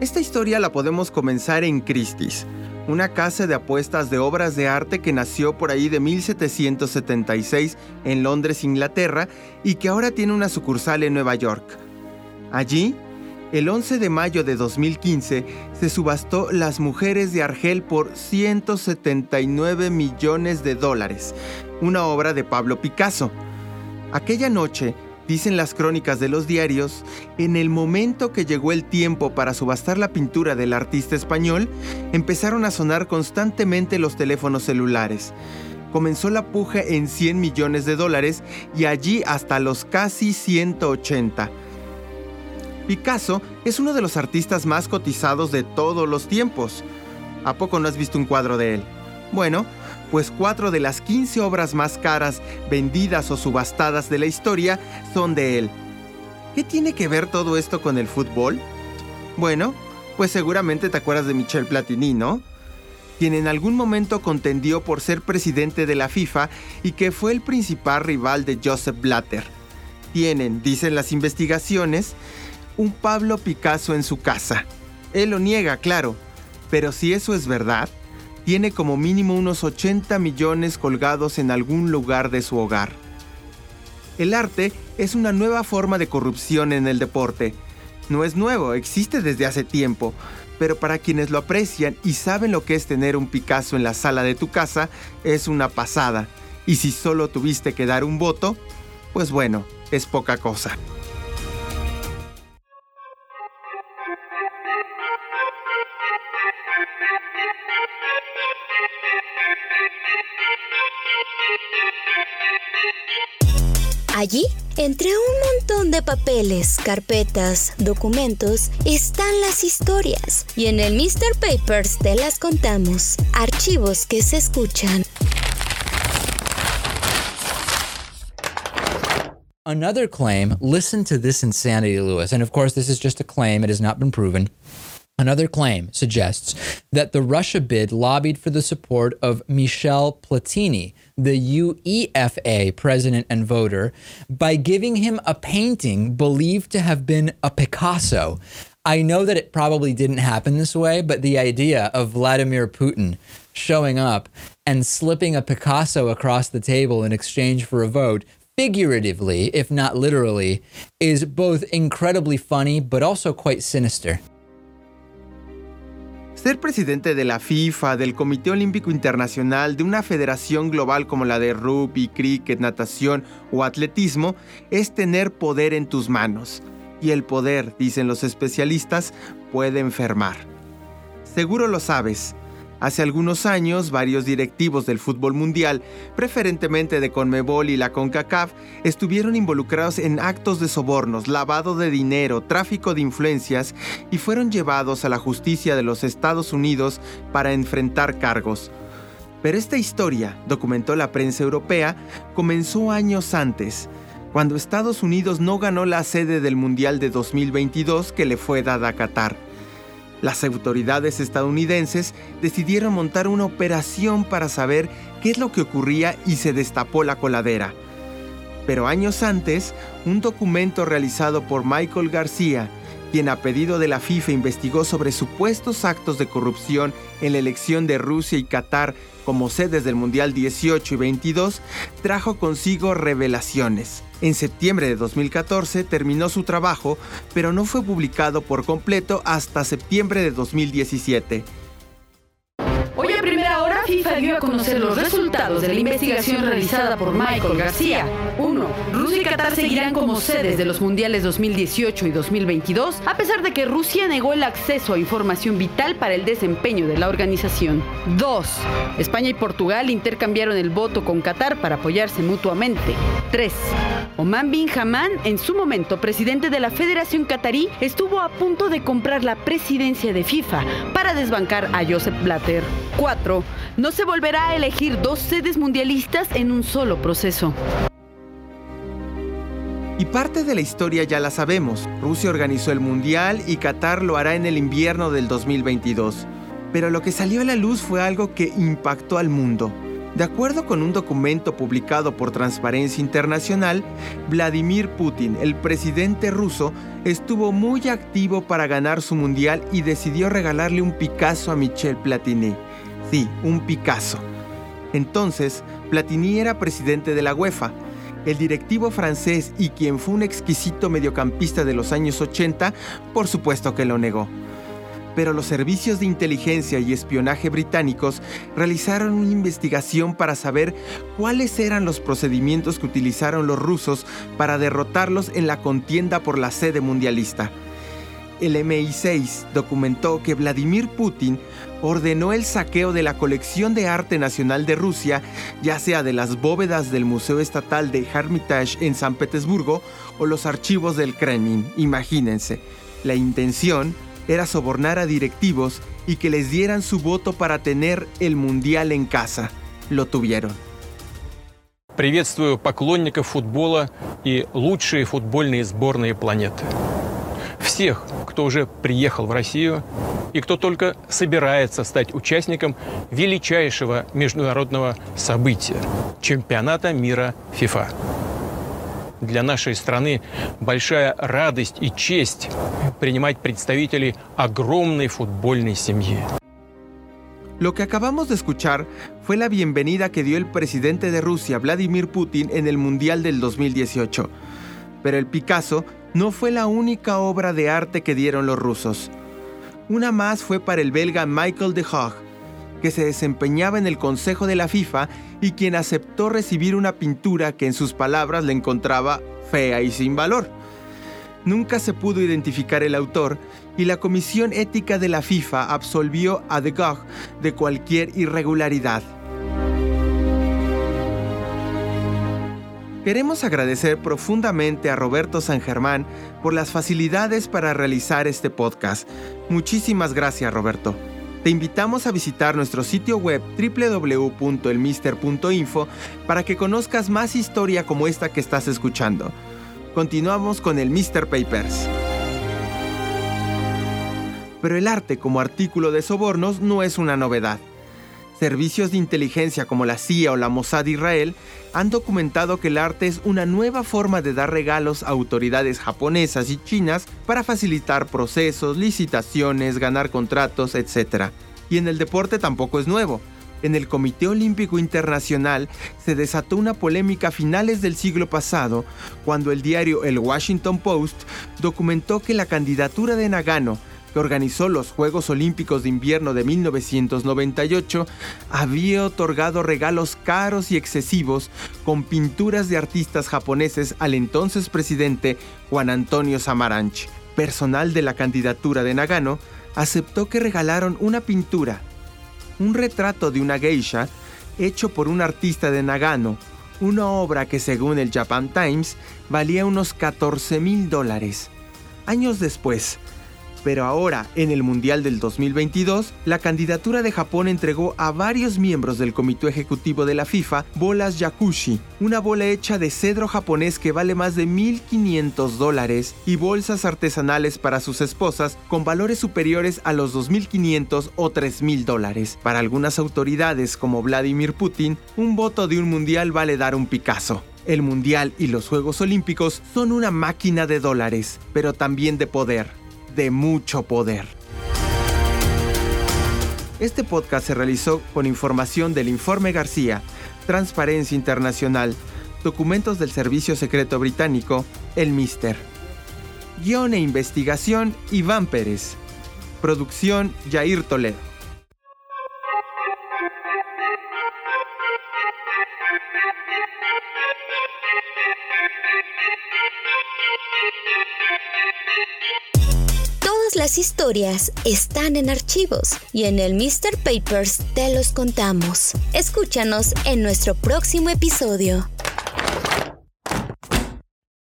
Esta historia la podemos comenzar en Christie's, una casa de apuestas de obras de arte que nació por ahí de 1776 en Londres, Inglaterra, y que ahora tiene una sucursal en Nueva York. Allí, el 11 de mayo de 2015, se subastó Las Mujeres de Argel por 179 millones de dólares, una obra de Pablo Picasso. Aquella noche, Dicen las crónicas de los diarios, en el momento que llegó el tiempo para subastar la pintura del artista español, empezaron a sonar constantemente los teléfonos celulares. Comenzó la puja en 100 millones de dólares y allí hasta los casi 180. Picasso es uno de los artistas más cotizados de todos los tiempos. ¿A poco no has visto un cuadro de él? Bueno, pues cuatro de las 15 obras más caras vendidas o subastadas de la historia son de él. ¿Qué tiene que ver todo esto con el fútbol? Bueno, pues seguramente te acuerdas de Michel Platini, ¿no? Quien en algún momento contendió por ser presidente de la FIFA y que fue el principal rival de Joseph Blatter. Tienen, dicen las investigaciones, un Pablo Picasso en su casa. Él lo niega, claro, pero si eso es verdad, tiene como mínimo unos 80 millones colgados en algún lugar de su hogar. El arte es una nueva forma de corrupción en el deporte. No es nuevo, existe desde hace tiempo, pero para quienes lo aprecian y saben lo que es tener un Picasso en la sala de tu casa, es una pasada. Y si solo tuviste que dar un voto, pues bueno, es poca cosa. Allí, entre un montón de papeles, carpetas, documentos, están las historias. Y en el Mr. Papers te las contamos. Archivos que se escuchan. Another claim, listen to this insanity, Lewis. And of course, this is just a claim, it has not been proven. Another claim suggests that the Russia bid lobbied for the support of Michel Platini, the UEFA president and voter, by giving him a painting believed to have been a Picasso. I know that it probably didn't happen this way, but the idea of Vladimir Putin showing up and slipping a Picasso across the table in exchange for a vote figuratively, if not literally, is both incredibly funny but also quite sinister. Ser presidente de la FIFA, del Comité Olímpico Internacional, de una federación global como la de rugby, cricket, natación o atletismo, es tener poder en tus manos. Y el poder, dicen los especialistas, puede enfermar. Seguro lo sabes, Hace algunos años, varios directivos del fútbol mundial, preferentemente de Conmebol y la CONCACAF, estuvieron involucrados en actos de sobornos, lavado de dinero, tráfico de influencias y fueron llevados a la justicia de los Estados Unidos para enfrentar cargos. Pero esta historia, documentó la prensa europea, comenzó años antes, cuando Estados Unidos no ganó la sede del Mundial de 2022 que le fue dada a Qatar. Las autoridades estadounidenses decidieron montar una operación para saber qué es lo que ocurría y se destapó la coladera. Pero años antes, un documento realizado por Michael García, quien a pedido de la FIFA investigó sobre supuestos actos de corrupción en la elección de Rusia y Qatar como sedes del Mundial 18 y 22, trajo consigo revelaciones. En septiembre de 2014 terminó su trabajo, pero no fue publicado por completo hasta septiembre de 2017. FIFA dio a conocer los resultados de la investigación realizada por Michael García. 1. Rusia y Qatar seguirán como sedes de los Mundiales 2018 y 2022, a pesar de que Rusia negó el acceso a información vital para el desempeño de la organización. 2. España y Portugal intercambiaron el voto con Qatar para apoyarse mutuamente. 3. Oman Bin Haman, en su momento presidente de la Federación Qatarí, estuvo a punto de comprar la presidencia de FIFA para desbancar a Joseph Blatter. 4. No se volverá a elegir dos sedes mundialistas en un solo proceso. Y parte de la historia ya la sabemos. Rusia organizó el Mundial y Qatar lo hará en el invierno del 2022. Pero lo que salió a la luz fue algo que impactó al mundo. De acuerdo con un documento publicado por Transparencia Internacional, Vladimir Putin, el presidente ruso, estuvo muy activo para ganar su mundial y decidió regalarle un Picasso a Michel Platini. Sí, un Picasso. Entonces, Platini era presidente de la UEFA. El directivo francés y quien fue un exquisito mediocampista de los años 80, por supuesto que lo negó pero los servicios de inteligencia y espionaje británicos realizaron una investigación para saber cuáles eran los procedimientos que utilizaron los rusos para derrotarlos en la contienda por la sede mundialista. El MI6 documentó que Vladimir Putin ordenó el saqueo de la colección de arte nacional de Rusia, ya sea de las bóvedas del Museo Estatal de Hermitage en San Petersburgo o los archivos del Kremlin. Imagínense. La intención era sobornar a directivos y que les dieran su voto para tener el mundial en casa. Lo tuvieron. Приветствую поклонников футбола и лучшие футбольные сборные планеты. Всех, кто уже приехал в Россию и кто только собирается стать участником величайшего международного события – чемпионата мира ФИФА. Для нашей страны большая радость и честь принимать представителей огромной футбольной семьи. Lo que acabamos de escuchar fue la bienvenida que dio el presidente de Rusia, Vladimir Putin, en el Mundial del 2018. Pero el Picasso no fue la única obra de arte que dieron los rusos. Una más fue para el belga Michael de Hoog, que se desempeñaba en el Consejo de la FIFA y quien aceptó recibir una pintura que en sus palabras le encontraba fea y sin valor. Nunca se pudo identificar el autor y la Comisión Ética de la FIFA absolvió a De Gogh de cualquier irregularidad. Queremos agradecer profundamente a Roberto San Germán por las facilidades para realizar este podcast. Muchísimas gracias Roberto. Te invitamos a visitar nuestro sitio web www.elmister.info para que conozcas más historia como esta que estás escuchando. Continuamos con el Mr. Papers. Pero el arte como artículo de sobornos no es una novedad. Servicios de inteligencia como la CIA o la Mossad Israel han documentado que el arte es una nueva forma de dar regalos a autoridades japonesas y chinas para facilitar procesos, licitaciones, ganar contratos, etc. Y en el deporte tampoco es nuevo. En el Comité Olímpico Internacional se desató una polémica a finales del siglo pasado cuando el diario El Washington Post documentó que la candidatura de Nagano que organizó los Juegos Olímpicos de Invierno de 1998, había otorgado regalos caros y excesivos con pinturas de artistas japoneses al entonces presidente Juan Antonio Samaranch. Personal de la candidatura de Nagano aceptó que regalaron una pintura, un retrato de una geisha hecho por un artista de Nagano, una obra que según el Japan Times valía unos 14 mil dólares. Años después, pero ahora, en el Mundial del 2022, la candidatura de Japón entregó a varios miembros del Comité Ejecutivo de la FIFA bolas Yakushi, una bola hecha de cedro japonés que vale más de 1.500 dólares, y bolsas artesanales para sus esposas con valores superiores a los 2.500 o 3.000 dólares. Para algunas autoridades como Vladimir Putin, un voto de un mundial vale dar un Picasso. El Mundial y los Juegos Olímpicos son una máquina de dólares, pero también de poder de mucho poder. Este podcast se realizó con información del Informe García, Transparencia Internacional, documentos del Servicio Secreto Británico, el Mister. Guión e investigación, Iván Pérez. Producción, Jair Toledo. Historias están en archivos y en el Mr. Papers te los contamos. Escúchanos en nuestro próximo episodio.